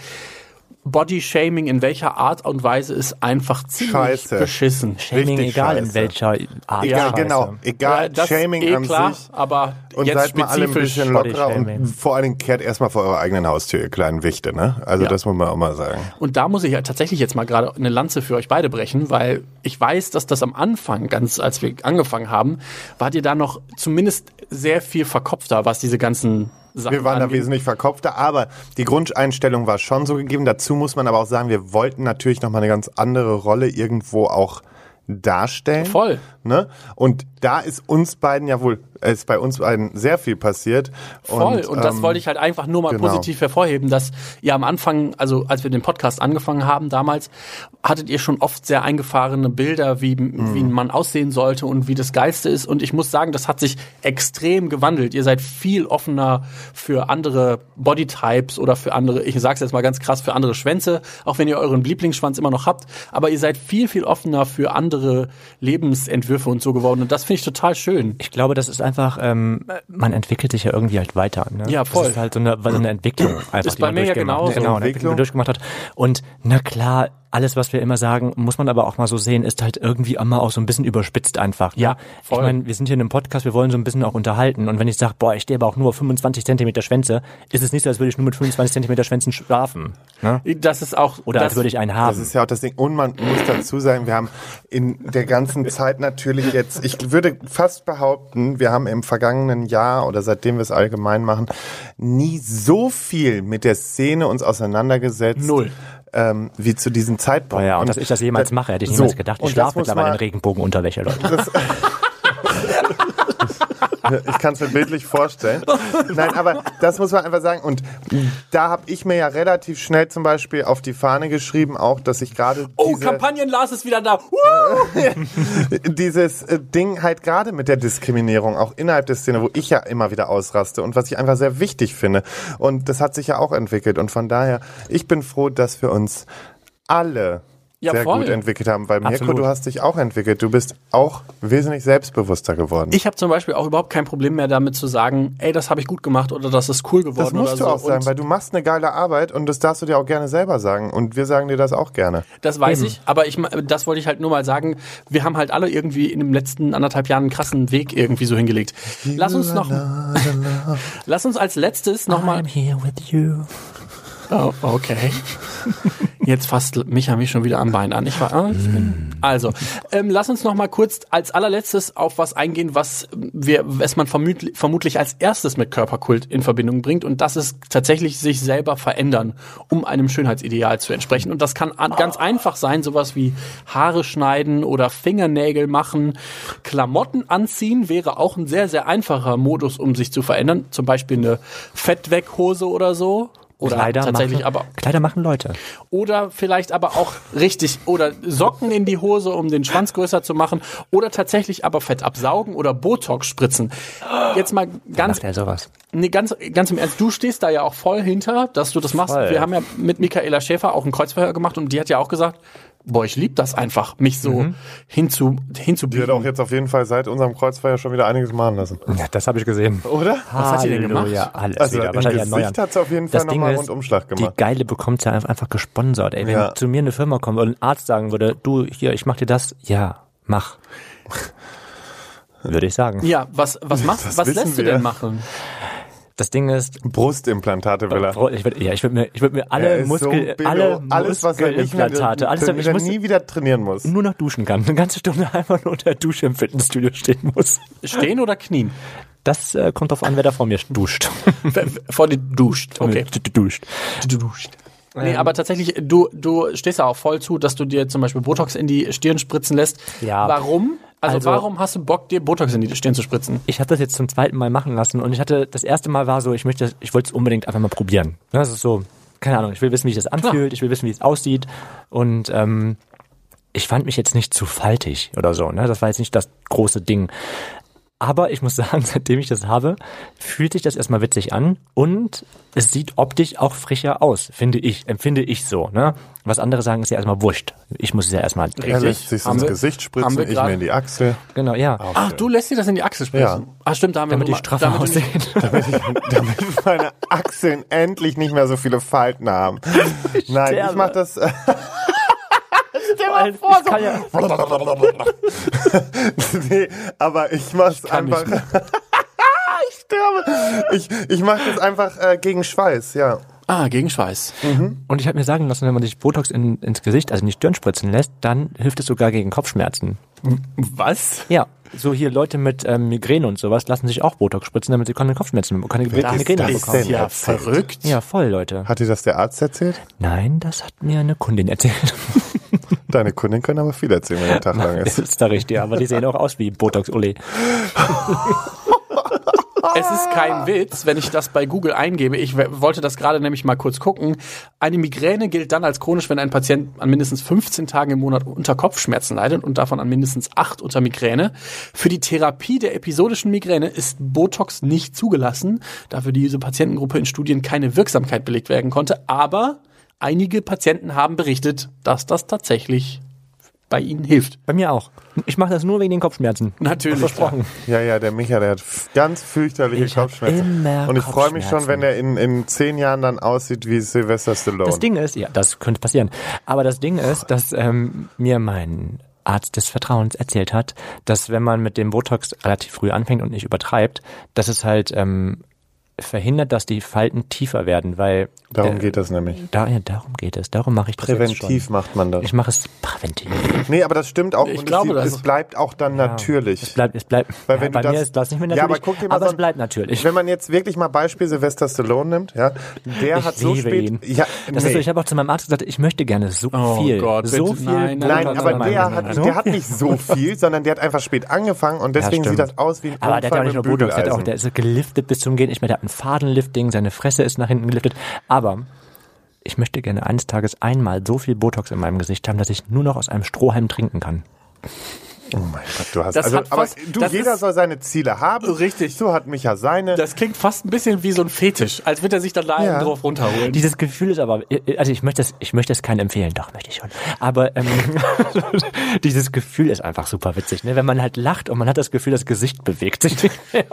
Body-Shaming in welcher Art und Weise ist einfach ziemlich Scheiße. beschissen. Shaming, Richtig egal in scheiße. welcher Art. Egal, Scheiße. genau. Egal, Ja, das Shaming eh an klar, sich. aber Und jetzt seid mal alle ein spezifisch bisschen lockerer und vor allen Dingen kehrt erstmal vor eurer eigenen Haustür, ihr kleinen Wichte, ne? Also Ja. das muss man auch mal sagen. Und da muss ich ja tatsächlich jetzt mal gerade eine Lanze für euch beide brechen, weil ich weiß, dass das am Anfang, ganz als wir angefangen haben, wart ihr da noch zumindest sehr viel verkopfter, was diese ganzen Sachen Wir waren da wesentlich verkopfter, aber die Grundeinstellung war schon so gegeben. Dazu muss man aber auch sagen, wir wollten natürlich nochmal eine ganz andere Rolle irgendwo auch darstellen. Voll. Ne? Und da ist uns beiden ja wohl ist bei uns beiden sehr viel passiert. Voll. Und, das ähm, wollte ich halt einfach nur mal genau. positiv hervorheben, dass ihr am Anfang, also als wir den Podcast angefangen haben damals, hattet ihr schon oft sehr eingefahrene Bilder, wie, Mhm. wie man aussehen sollte und wie das Geilste ist. Und ich muss sagen, das hat sich extrem gewandelt. Ihr seid viel offener für andere Bodytypes oder für andere, ich sag's jetzt mal ganz krass, für andere Schwänze, auch wenn ihr euren Lieblingsschwanz immer noch habt. Aber ihr seid viel, viel offener für andere Lebensentwürfe und so geworden. Und das finde ich total schön. Ich glaube, das ist einfach, ähm, man entwickelt sich ja irgendwie halt weiter. Ne? Ja, voll. Das ist halt so eine, so eine Entwicklung einfach, Ist die bei man mir ja genauso. Genau, eine Entwicklung. Entwicklung durchgemacht hat. Und na klar, alles, was wir immer sagen, muss man aber auch mal so sehen, ist halt irgendwie immer auch so ein bisschen überspitzt einfach. Ja, voll. Ich meine, wir sind hier in einem Podcast, wir wollen so ein bisschen auch unterhalten. Und wenn ich sage, boah, ich stehe aber auch nur auf 25 Zentimeter Schwänze, ist es nicht so, als würde ich nur mit 25 Zentimeter Schwänzen schlafen. Ne? Das ist auch. Oder das, als würde ich einen haben. Das ist ja auch das Ding. Und man muss dazu sagen, wir haben in der ganzen Zeit natürlich jetzt, ich würde fast behaupten, wir haben im vergangenen Jahr oder seitdem wir es allgemein machen, nie so viel mit der Szene uns auseinandergesetzt. Null. Ähm, wie zu diesem Zeitpunkt. Oh ja, und, dass ich das jemals mache, hätte ich so, niemals gedacht. und Ich das schlafe mittlerweile in Regenbogenunterwäsche, Leute. [laughs] Ich kann es mir bildlich vorstellen. Nein, aber das muss man einfach sagen. Und da habe ich mir ja relativ schnell zum Beispiel auf die Fahne geschrieben, auch, dass ich gerade Oh, Kampagnen Lars ist wieder da. [laughs] Dieses äh, Ding halt gerade mit der Diskriminierung, auch innerhalb der Szene, wo ich ja immer wieder ausraste und was ich einfach sehr wichtig finde. Und das hat sich ja auch entwickelt. Und von daher, ich bin froh, dass wir uns alle Ja, sehr voll. gut entwickelt haben. Weil Mirko, Absolut. du hast dich auch entwickelt. Du bist auch wesentlich selbstbewusster geworden. Ich habe zum Beispiel auch überhaupt kein Problem mehr damit zu sagen, ey, das habe ich gut gemacht oder das ist cool geworden Das musst oder du so. auch sagen, weil du machst eine geile Arbeit und das darfst du dir auch gerne selber sagen. Und wir sagen dir das auch gerne. das weiß ich, aber ich, das wollte ich halt nur mal sagen. Wir haben halt alle irgendwie in den letzten anderthalb Jahren einen krassen Weg irgendwie so hingelegt. Lass uns noch, [laughs] lass uns als letztes nochmal. I'm here with you. Oh, okay. Jetzt fasst Micha mich schon wieder am Bein an. Ich war, ah, ich bin, also, ähm, lass uns noch mal kurz als allerletztes auf was eingehen, was wir, was man vermutlich, vermutlich als erstes mit Körperkult in Verbindung bringt. Und das ist tatsächlich sich selber verändern, um einem Schönheitsideal zu entsprechen. Und das kann an, ganz einfach sein, sowas wie Haare schneiden oder Fingernägel machen. Klamotten anziehen wäre auch ein sehr, sehr einfacher Modus, um sich zu verändern. Zum Beispiel eine Fettweghose oder so. Oder Kleider tatsächlich machen, aber Kleider machen Leute. oder vielleicht aber auch richtig oder Socken in die Hose, um den Schwanz größer zu machen oder tatsächlich aber Fett absaugen oder Botox spritzen. Jetzt mal ganz er sowas? nee, ganz ganz im Ernst, du stehst da ja auch voll hinter, dass du das machst. Voll. Wir haben ja mit Michaela Schäfer auch ein Kreuzverhör gemacht und die hat ja auch gesagt, boah, ich lieb das einfach, mich so hinzu Die hat hinzubiegen. auch jetzt auf jeden Fall seit unserem Kreuzfeuer schon wieder einiges machen lassen. Ja, das habe ich gesehen. Oder? Was hat sie denn gemacht? Halleluja, alles Also wieder. Wahrscheinlich Gesicht erneuern. hat's auf jeden Fall Das noch Ding mal ist, Rundumschlag gemacht. Die Geile bekommt ja einfach, gesponsert. Ey, wenn Ja. zu mir eine Firma kommt und ein Arzt sagen würde, du, hier, ich mach dir das, ja, mach. [laughs] Würde ich sagen. Ja, was was machst Das was lässt du wir. denn machen? Das Ding ist, Brustimplantate will er. ich würde ja, ich würd mir, ich würd mir alle Muskel, billo. alle alles, was er nicht mehr, Muskelimplantate, alles, damit ich er muss nie wieder trainieren muss. nur noch duschen kann. Eine ganze Stunde [laughs] einfach nur unter der Dusche im Fitnessstudio stehen muss. Stehen oder knien? Das äh, kommt drauf an, wer da vor mir duscht. Vor dir duscht. Okay. Duscht. Du duscht. Nee, aber tatsächlich, du, du stehst ja auch voll zu, dass du dir zum Beispiel Botox in die Stirn spritzen lässt. Ja. Warum? Also, Also- warum hast du Bock, dir Botox in die Stirn zu spritzen? Ich habe das jetzt zum zweiten Mal machen lassen und ich hatte, das erste Mal war so, ich möchte, ich wollte es unbedingt einfach mal probieren. Das ist so, keine Ahnung, ich will wissen, wie sich das anfühlt, ich will wissen, wie es aussieht und ähm, ich fand mich jetzt nicht zu faltig oder so, ne? Das war jetzt nicht das große Ding. Aber ich muss sagen, [laughs] seitdem ich das habe, fühlt sich das erstmal witzig an und es sieht optisch auch frischer aus, finde ich, empfinde ich so. Ne? Was andere sagen, ist ja erstmal wurscht. Ich muss es ja erstmal. Er lässt sich ins wir- Gesicht haben spritzen, wir ich mir in die Achsel. Genau, ja. Ach, du lässt dir das in die Achsel spritzen? Ja. Ach, stimmt, da haben Damit wir die straffer damit du nicht- aussehen. [laughs] damit meine Achseln endlich nicht mehr so viele Falten haben. Nein, ich sterbe. [laughs] mach das. äh, Ich kann ja, [laughs] nee, aber ich mach's kann einfach. [laughs] ich sterbe. Ich, ich mach das einfach äh, gegen Schweiß, ja. Ah, gegen Schweiß. Und ich habe mir sagen lassen, wenn man sich Botox in, ins Gesicht, also in die Stirn spritzen lässt, dann hilft es sogar gegen Kopfschmerzen. Was? Ja, so hier Leute mit ähm, Migräne und sowas lassen sich auch Botox spritzen, damit sie keine Kopfschmerzen, keine ist Migräne das bekommen. denn? Ja, erzählt? verrückt. Ja, voll, Leute. Hat dir das der Arzt erzählt? Nein, das hat mir eine Kundin erzählt. Deine Kundin können aber viel erzählen, wenn der Tag lang [laughs] Das ist. ist da richtig, aber die sehen auch aus wie Botox-Uli. [laughs] Es ist kein Witz, wenn ich das bei Google eingebe. Ich wollte das gerade nämlich mal kurz gucken. Eine Migräne gilt dann als chronisch, wenn ein Patient an mindestens 15 Tagen im Monat unter Kopfschmerzen leidet und davon an mindestens 8 unter Migräne. Für die Therapie der episodischen Migräne ist Botox nicht zugelassen, da für diese Patientengruppe in Studien keine Wirksamkeit belegt werden konnte. Aber einige Patienten haben berichtet, dass das tatsächlich bei ihnen hilft. Bei mir auch. Ich mache das nur wegen den Kopfschmerzen. Natürlich. Versprochen. Ja, ja, der Micha, der hat ganz fürchterliche Ich Kopfschmerzen. immer Und ich freue mich schon, wenn er in, in zehn Jahren dann aussieht wie Sylvester Stallone. Das Ding ist, ja, das könnte passieren. Aber das Ding ist, dass ähm, mir mein Arzt des Vertrauens erzählt hat, dass wenn man mit dem Botox relativ früh anfängt und nicht übertreibt, dass es halt ähm, verhindert, dass die Falten tiefer werden, weil Darum äh, geht das nämlich. Da, ja, darum geht es. Darum mache ich das jetzt Präventiv schon. macht man das. Ich mache es präventiv. Nee, aber das stimmt auch. Ich und glaube, es, das es bleibt auch dann natürlich. Es bleibt, es bleibt. Weil ja, wenn bei du das, mir ist das nicht mehr Ja, natürlich. aber guck dir mal aber so es bleibt natürlich. Wenn man jetzt wirklich mal Beispiel Sylvester Stallone nimmt, ja, der Ich hat so liebe spät. ihn. Ja, Das nee. ist so, ich habe auch zu meinem Arzt gesagt, ich möchte gerne so Oh viel, Gott, so bitte, viel. nein, nein, Nein, aber nein, der, hat, der hat nicht so [laughs] viel, sondern der hat einfach spät angefangen und deswegen Ja, sieht das aus wie ein Aber der hat ja auch nicht nur Botox, der, ist so geliftet bis zum Gehen. Ich meine, der hat ein Fadenlifting, seine Fresse ist nach hinten geliftet. Aber ich möchte gerne eines Tages einmal so viel Botox in meinem Gesicht haben, dass ich nur noch aus einem Strohhalm trinken kann. Oh mein Gott, du hast Das also, aber fast- du, das jeder ist- soll seine Ziele haben. Richtig. So hat Micha seine. Das klingt fast ein bisschen wie so ein Fetisch, als würde er sich dann da Ja. drauf runterholen. Dieses Gefühl ist aber, also ich möchte es, ich möchte es keinen empfehlen, doch möchte ich schon. Aber ähm, [laughs] dieses Gefühl ist einfach super witzig, ne? Wenn man halt lacht und man hat das Gefühl, das Gesicht bewegt sich nicht mehr.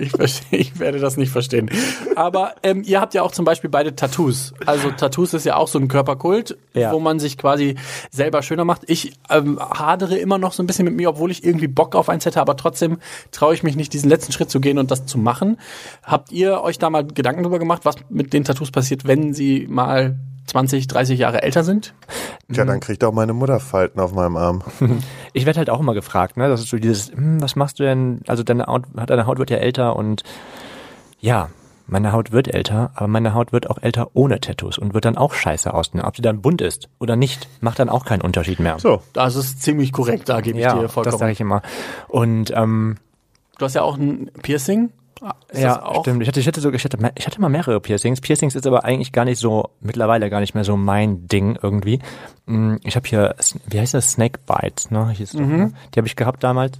Ich, verstehe, ich werde das nicht verstehen. Aber ähm, ihr habt ja auch zum Beispiel beide Tattoos. Also Tattoos ist ja auch so ein Körperkult, Ja. wo man sich quasi selber schöner macht. Ich ähm, hadere immer noch so ein bisschen mit mir, obwohl ich irgendwie Bock auf eins hätte, aber trotzdem traue ich mich nicht, diesen letzten Schritt zu gehen und das zu machen. Habt ihr euch da mal Gedanken drüber gemacht, was mit den Tattoos passiert, wenn sie mal 20, 30 Jahre älter sind? Tja, dann kriegt auch meine Mutter Falten auf meinem Arm. [laughs] Ich werde halt auch immer gefragt, ne? Das ist so dieses, hm, was machst du denn? Also deine Haut, deine Haut wird ja älter und ja, meine Haut wird älter, aber meine Haut wird auch älter ohne Tattoos und wird dann auch scheiße aussehen. Ob sie dann bunt ist oder nicht, macht dann auch keinen Unterschied mehr. So. Das ist ziemlich korrekt, da gebe ich ja, dir das vollkommen. sage ich immer. Und ähm, Du hast ja auch ein Piercing. Ist ja, stimmt. Ich hatte, ich hatte so, ich hatte, ich hatte mal mehrere Piercings. Piercings ist aber eigentlich gar nicht so, mittlerweile gar nicht mehr so mein Ding irgendwie. Mm, Ich habe hier, wie heißt das, Snake Bites, ne? Hieß das, ne? Die habe ich gehabt damals.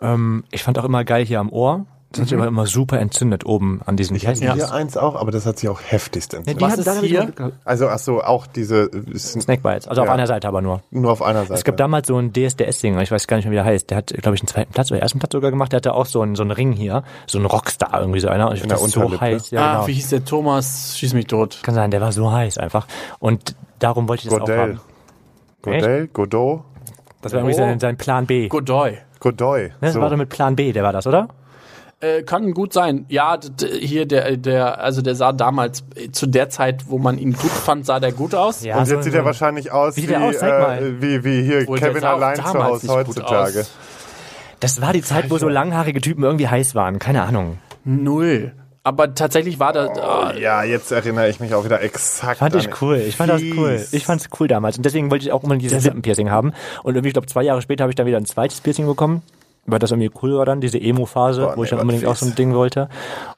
Ähm, ich fand auch immer geil hier am Ohr. Das hat sich aber immer super entzündet oben an diesen. Ich hatte Ja. hier eins auch, aber das hat sich auch heftigst entzündet. Was ist hier? Also, ach so, auch diese, ist Snake Bites, also auf Ja. einer Seite aber nur. nur auf einer Seite. Es gab damals so einen DSDS-Sänger, ich weiß gar nicht mehr, wie der heißt. Der hat, glaube ich, einen zweiten Platz oder ersten Platz sogar gemacht. Der hatte auch so einen, so einen Ring hier, so einen Rockstar irgendwie so einer. Und ich In der das so heiß. Ja, ah, genau. wie hieß der Thomas? Schieß mich tot. Kann sein, der war so heiß einfach. Und darum wollte ich das auch Godel. haben. Godel, Godot, Das war irgendwie Oh. sein, sein Plan B. Godoy. Godoy. Ne, das so. war doch mit Plan B, der war das, oder? Äh, kann gut sein. Ja, hier der, der, also der sah damals äh, zu der Zeit, wo man ihn gut fand, sah der gut aus. Ja, Und so- jetzt sieht er wahrscheinlich aus Wie wie, aus? Zeig mal. äh, wie, wie hier Obwohl, Kevin allein zu Hause heutzutage. Das war die Zeit, wo so langhaarige Typen irgendwie heiß waren. Keine Ahnung. Null. Aber tatsächlich war das. ah, Ja, jetzt erinnere ich mich auch wieder exakt Fand an ich cool. Ich fand das cool. Fies. Ich fand's cool damals. Und deswegen wollte ich auch immer dieses Lippenpiercing haben. Und irgendwie, ich glaube, zwei Jahre später habe ich dann wieder ein zweites Piercing bekommen. Weil das irgendwie cool war dann, diese Emo-Phase, Boah, wo ich dann unbedingt auch so ein. Ding wollte.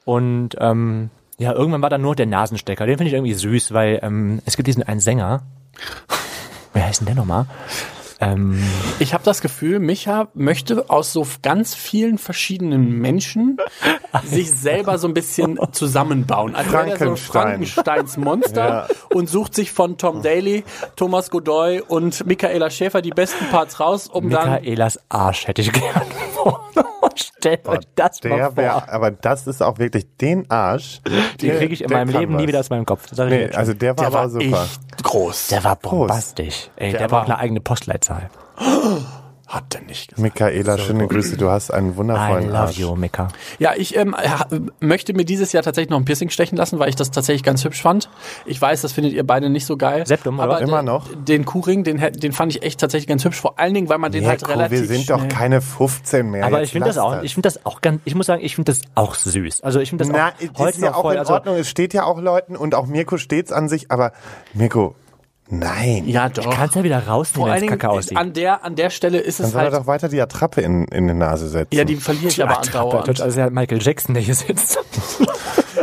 Und ähm, ja, irgendwann war dann nur der Nasenstecker. Den finde ich irgendwie süß, weil ähm, es gibt diesen einen Sänger. Wer heißt denn der nochmal? Ähm, Ich habe das Gefühl, Micha möchte aus so ganz vielen verschiedenen Menschen sich selber so ein bisschen zusammenbauen. Als er so ein Frankenstein. Frankensteins Monster Ja. und sucht sich von Tom Daly, Thomas Godoy und Michaela Schäfer die besten Parts raus, um dann Michaelas Arsch hätte ich gern. Stellt euch das mal vor. wär, aber das ist auch wirklich den Arsch. Den kriege ich in meinem Leben nie wieder aus meinem Kopf. Nee, also der war der war aber super. echt groß. der war bombastisch. Ey, der, Der braucht war- eine eigene Postleitzahl. Hat der nicht gesagt. Michaela, schöne Grüße. Du hast einen I wundervollen love Arsch. you, Mika. Ja, ich ähm, ha- möchte mir dieses Jahr tatsächlich noch ein Piercing stechen lassen, weil ich das tatsächlich ganz hübsch fand. Ich weiß, das findet ihr beide nicht so geil. Septum, oder? aber Immer den, noch? Den Kuhring, den, den fand ich echt tatsächlich ganz hübsch. Vor allen Dingen, weil man den halt Mirko, relativ wir sind doch keine 15 mehr. Aber ich finde das auch, ich finde das auch ganz, ich muss sagen, ich finde das auch süß. Also ich finde das Na, auch ist heute ja noch auch voll, in also Ordnung. Es steht ja auch Leuten und auch Mirko steht's an sich. Aber Mirko, Nein. Ja, doch. Kannst ja wieder rausnehmen, Vor allen es kacke Dingen aussieht. an der, an der Stelle ist Dann es soll er halt. doch weiter die Attrappe in, in die Nase setzen. Ja, die verliere ich aber andauernd. Das ist ja Michael Jackson, der hier sitzt. [laughs]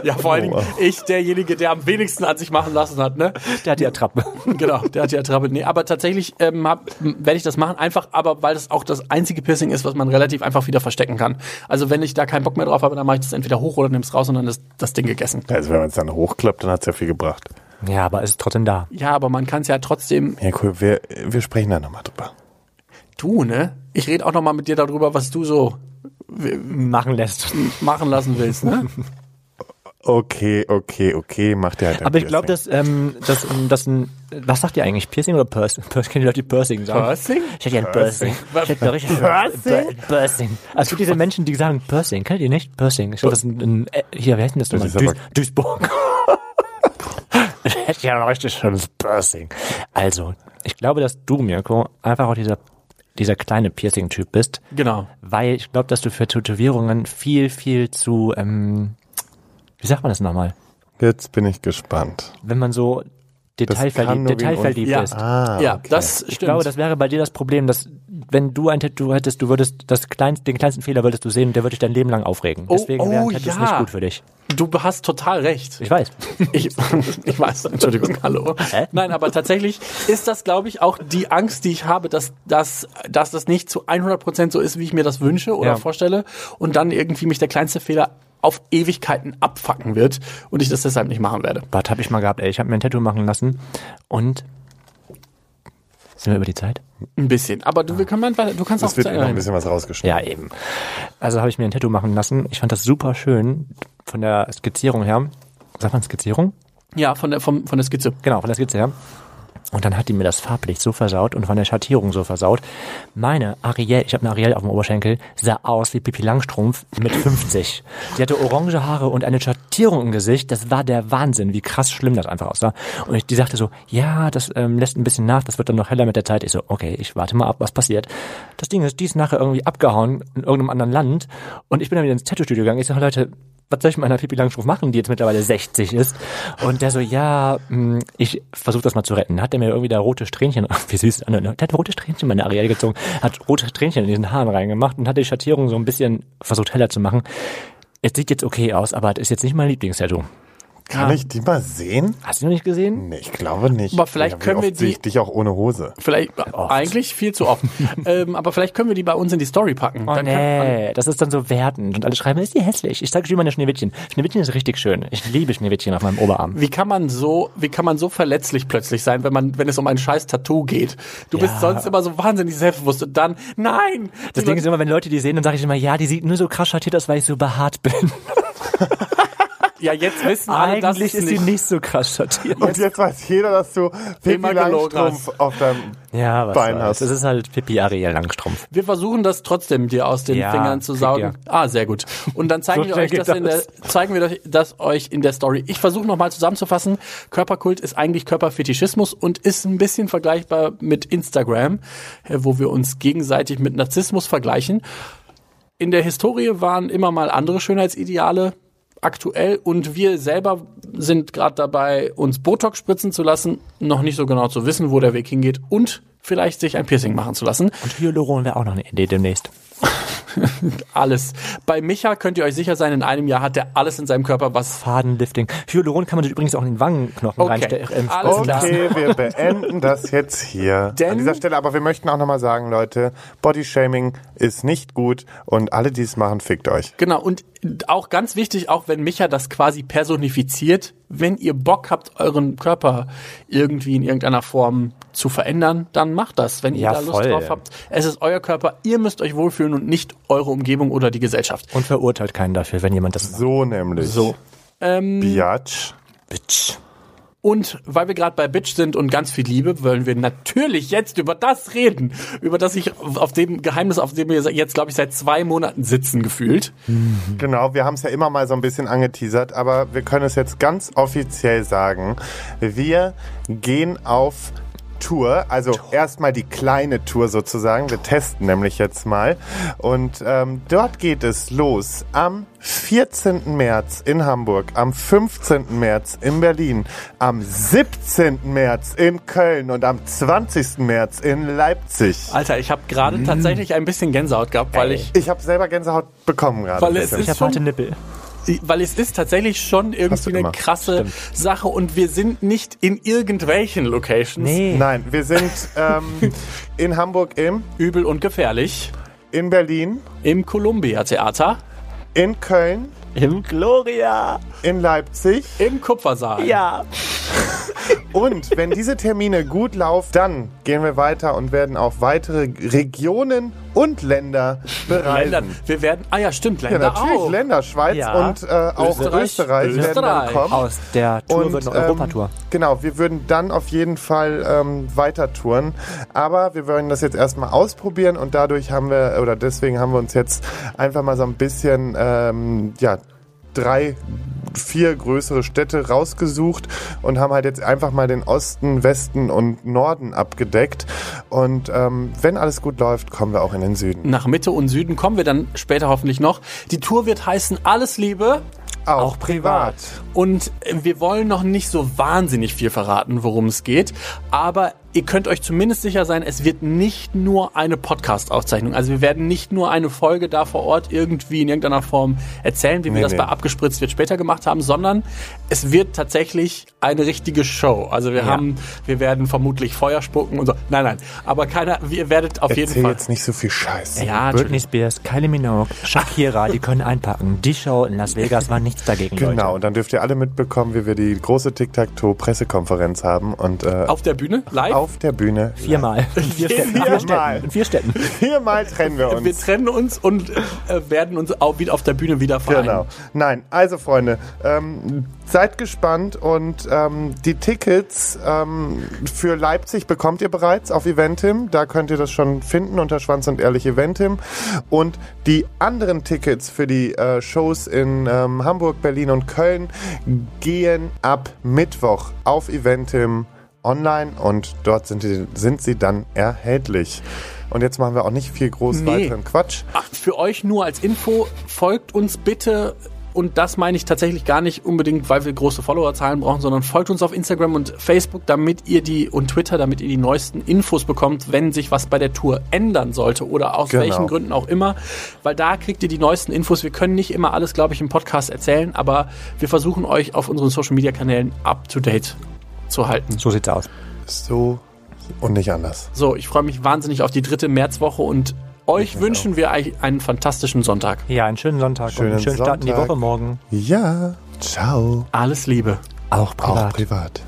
Ja, vor allen Dingen Oh, ich, derjenige, der am wenigsten an sich machen lassen hat, ne? Der hat die Attrappe. [laughs] Genau, der hat die Attrappe. Nee, aber tatsächlich ähm, werde ich das machen, einfach aber, weil das auch das einzige Piercing ist, was man relativ einfach wieder verstecken kann. Also wenn ich da keinen Bock mehr drauf habe, dann mache ich das entweder hoch oder nehme es raus und dann ist das Ding gegessen. Also wenn man es dann hochklappt, dann hat es ja viel gebracht. Ja, aber es ist trotzdem da. Ja, aber man kann es ja trotzdem Ja, cool. Wir, wir sprechen da nochmal drüber. du, ne? Ich rede auch noch mal mit dir darüber, was du so Machen lässt. machen lassen willst, ne? [laughs] Okay, okay, okay, macht der halt Aber ich glaube, dass, ähm, dass, ähm, dass ein, was sagt ihr eigentlich? Piercing oder Piercing? Piercing, kennen die Leute, die Piercing sagen? Piercing? Ich hätte ja ein Piercing. Ich hätte richtig [laughs] Piercing? Piercing. Also es gibt diese Menschen, die sagen Piercing. Kennt ihr nicht? Piercing. Ich glaube, das ist ein, ein, äh, hier, wie heißt denn das nochmal? Duisburg. [laughs] [laughs] ich hätte ja ein richtig schönes Piercing. Also, ich glaube, dass du, Mirko, einfach auch dieser, dieser kleine Piercing-Typ bist. Genau. Weil ich glaube, dass du für Tätowierungen viel, viel zu, ähm, wie sagt man das nochmal? Jetzt bin ich gespannt. Wenn man so detailverliebt, detailverliebt Ja, ist. Ah, ja, okay. das stimmt. Ich glaube, das wäre bei dir das Problem, dass wenn du ein Tattoo hättest, du würdest das kleinst, den kleinsten Fehler würdest du sehen und der würde dich dein Leben lang aufregen. Oh, Deswegen wären oh, Tattoos ja. nicht gut für dich. du hast total recht. Ich weiß. Ich, [laughs] ich weiß, Entschuldigung, hallo. Hä? Nein, aber tatsächlich ist das, glaube ich, auch die Angst, die ich habe, dass, dass, dass das nicht zu 100% so ist, wie ich mir das wünsche oder Ja. vorstelle und dann irgendwie mich der kleinste Fehler auf Ewigkeiten abfacken wird und ich das deshalb nicht machen werde. Bart habe ich mal gehabt, ey. Ich habe mir ein Tattoo machen lassen und sind wir über die Zeit? Ein bisschen. Aber du, wir können mal du kannst auch Es wird noch ein bisschen was rausgeschnitten. Ja, eben. Also habe ich mir ein Tattoo machen lassen. Ich fand das super schön von der Skizzierung her. Sagt man Skizzierung? Ja, von der, vom, von der Skizze. Genau, von der Skizze her. Und dann hat die mir das Farblicht so versaut und von der Schattierung so versaut. Meine Ariel, ich habe eine Ariel auf dem Oberschenkel, sah aus wie Pipi Langstrumpf mit 50. Sie hatte orange Haare und eine Schattierung im Gesicht. Das war der Wahnsinn, wie krass schlimm das einfach aussah. Und ich, die sagte so, ja, das ähm, lässt ein bisschen nach, das wird dann noch heller mit der Zeit. Ich so, okay, ich warte mal ab, was passiert. Das Ding ist, die ist nachher irgendwie abgehauen in irgendeinem anderen Land. Und ich bin dann wieder ins Tattoo-Studio gegangen. Ich so, Leute, was soll ich mit meiner Pipi Langstrumpf machen, die jetzt mittlerweile 60 ist? Und der so, ja, mh, ich versuche das mal zu retten. Hat der mir irgendwie da rote Strähnchen, [laughs] wie süß, der hat rote Strähnchen in meine Ariel gezogen, hat rote Strähnchen in diesen Haaren reingemacht und hat die Schattierung so ein bisschen versucht heller zu machen. Es sieht jetzt okay aus, aber es ist jetzt nicht mein Lieblingstattoo. Kann ich die mal sehen? Hast du noch nicht gesehen? Nee, ich glaube nicht. Aber vielleicht wie können wir oft sehe die- ich dich auch ohne Hose. Vielleicht, eigentlich viel zu oft. [laughs] ähm, aber vielleicht können wir die bei uns in die Story packen. Oh Dann kann- nee, das ist dann so wertend und alle schreiben, ist die hässlich? Ich sage schon meine Schneewittchen. Schneewittchen ist richtig schön. Ich liebe Schneewittchen auf meinem Oberarm. Wie kann man so, wie kann man so verletzlich plötzlich sein, wenn man, wenn es um ein scheiß Tattoo geht? Du bist sonst immer so wahnsinnig selbstbewusst und dann, nein! Das Ding ist immer, wenn Leute die sehen, dann sage ich immer, ja, die sieht nur so krass schattiert aus, weil ich so behaart bin. [laughs] [laughs] ja, jetzt wissen alle, dass Eigentlich ist sie nicht. nicht so krass schattiert. Und jetzt weiß jeder, dass du Pippi Langstrumpf auf deinem Ja, was Bein hast. Das ist halt Pippi Ariel Langstrumpf. Wir versuchen das trotzdem dir aus den Ja, Fingern zu saugen. ihr. Ah, sehr gut. Und dann zeigen So wir euch das in der, zeigen wir euch das euch in der Story. Ich versuche nochmal zusammenzufassen. Körperkult ist eigentlich Körperfetischismus und ist ein bisschen vergleichbar mit Instagram, äh, wo wir uns gegenseitig mit Narzissmus vergleichen. In der Historie waren immer mal andere Schönheitsideale aktuell und wir selber sind gerade dabei, uns Botox spritzen zu lassen, noch nicht so genau zu wissen, wo der Weg hingeht und vielleicht sich ein Piercing machen zu lassen. Und Hyaluron wäre auch noch eine Idee demnächst. [laughs] [laughs] Alles. Bei Micha könnt ihr euch sicher sein, in einem Jahr hat er alles in seinem Körper, was Fadenlifting. Hyaluron kann man übrigens auch in den Wangenknochen Okay, reinstellen. Ähm, lassen. Okay, wir beenden das jetzt hier Denn- an dieser Stelle. Aber wir möchten auch nochmal sagen, Leute, Bodyshaming ist nicht gut und alle, die es machen, fickt euch. Genau, und auch ganz wichtig, auch wenn Micha das quasi personifiziert, wenn ihr Bock habt, euren Körper irgendwie in irgendeiner Form zu verändern, dann macht das, wenn ihr Ja, da Lust voll. drauf habt. Es ist euer Körper, ihr müsst euch wohlfühlen und nicht eure Umgebung oder die Gesellschaft. Und verurteilt keinen dafür, wenn jemand das macht. So nämlich. So. Ähm, Biatch. Bitch. Und weil wir gerade bei Bitch sind und ganz viel Liebe, wollen wir natürlich jetzt über das reden, über das ich auf dem Geheimnis, auf dem wir jetzt, glaube ich, seit zwei Monaten sitzen, gefühlt. Genau, wir haben es ja immer mal so ein bisschen angeteasert, aber wir können es jetzt ganz offiziell sagen. Wir gehen auf Tour. Also erstmal die kleine Tour sozusagen. Wir testen nämlich jetzt mal. Und ähm, dort geht es los am 14. März in Hamburg, am 15. März in Berlin, am 17. März in Köln und am 20. März in Leipzig. Alter, ich habe gerade tatsächlich ein bisschen Gänsehaut gehabt, weil ich, Ich habe selber Gänsehaut bekommen gerade. Weil es bisschen. Ich habe heute Nippel. Weil es ist tatsächlich schon irgendwie eine krasse Sache und wir sind nicht in irgendwelchen Locations. Nee. Nein, wir sind ähm, [laughs] in Hamburg im, Übel und gefährlich. in Berlin, Im Columbia Theater. in Köln, Im Gloria. in Leipzig. Im Kupfersaal. Ja. Und wenn diese Termine gut laufen, dann gehen wir weiter und werden auch weitere Regionen und Länder bereisen. Länder. Wir werden, ah ja, stimmt, Ja, Länder natürlich auch. Länder, Schweiz Ja. und äh, auch Österreich. Österreich, werden dann Österreich. kommen. Aus der Tour Und, wird eine ähm, Europatour. Genau, wir würden dann auf jeden Fall ähm, weiter touren. Aber wir wollen das jetzt erstmal ausprobieren und dadurch haben wir, oder deswegen haben wir uns jetzt einfach mal so ein bisschen, ähm, ja, drei, vier größere Städte rausgesucht und haben halt jetzt einfach mal den Osten, Westen und Norden abgedeckt. Und ähm, wenn alles gut läuft, kommen wir auch in den Süden. Nach Mitte und Süden kommen wir dann später hoffentlich noch. Die Tour wird heißen Alles Liebe. Auch, privat. Und äh, wir wollen noch nicht so wahnsinnig viel verraten, worum es geht. Aber ihr könnt euch zumindest sicher sein, es wird nicht nur eine Podcast-Aufzeichnung. Also wir werden nicht nur eine Folge da vor Ort irgendwie in irgendeiner Form erzählen, wie wir Nee, das nee. bei Abgespritzt wird später gemacht haben, sondern es wird tatsächlich eine richtige Show. Also wir Ja. haben, wir werden vermutlich Feuer spucken und so. Nein, nein. Aber keiner, ihr werdet auf jeden Erzähl Fall. jetzt nicht so viel Scheiße. Ja, Britney Spears, Kylie Minogue, Shakira, die können einpacken. Die Show in Las Vegas war nichts dagegen, Genau, Leute. und dann dürft ihr alle mitbekommen, wie wir die große Tic-Tac-Toe-Pressekonferenz haben und äh, auf der Bühne, live. Auf der Bühne. Viermal. In vier Städten. Viermal. Städten. In vier Städten. Viermal trennen wir uns. Wir trennen uns und äh, werden uns auch wieder auf der Bühne wieder vereinen. Genau. Nein, also Freunde, ähm, seid gespannt und ähm, die Tickets ähm, für Leipzig bekommt ihr bereits auf Eventim. Da könnt ihr das schon finden unter Schwanz und Ehrlich Eventim. Und die anderen Tickets für die äh, Shows in ähm, Hamburg, Berlin und Köln gehen ab Mittwoch auf Eventim online und dort sind, die, sind sie dann erhältlich. Und jetzt machen wir auch nicht viel groß Nee. weiteren Quatsch. Ach, für euch nur als Info, folgt uns bitte, und das meine ich tatsächlich gar nicht unbedingt, weil wir große Followerzahlen brauchen, sondern folgt uns auf Instagram und Facebook, damit ihr die und Twitter, damit ihr die neuesten Infos bekommt, wenn sich was bei der Tour ändern sollte oder aus Genau. welchen Gründen auch immer, weil da kriegt ihr die neuesten Infos. Wir können nicht immer alles, glaube ich, im Podcast erzählen, aber wir versuchen euch auf unseren Social Media Kanälen up to date zu halten. So sieht's aus. So und nicht anders. So, ich freue mich wahnsinnig auf die dritte Märzwoche und euch wünschen wir einen fantastischen Sonntag. Ja, einen schönen Sonntag Schönen und einen schönen Start in die Sonntag. Woche morgen. Ja, ciao. Alles Liebe. Auch privat. Auch privat.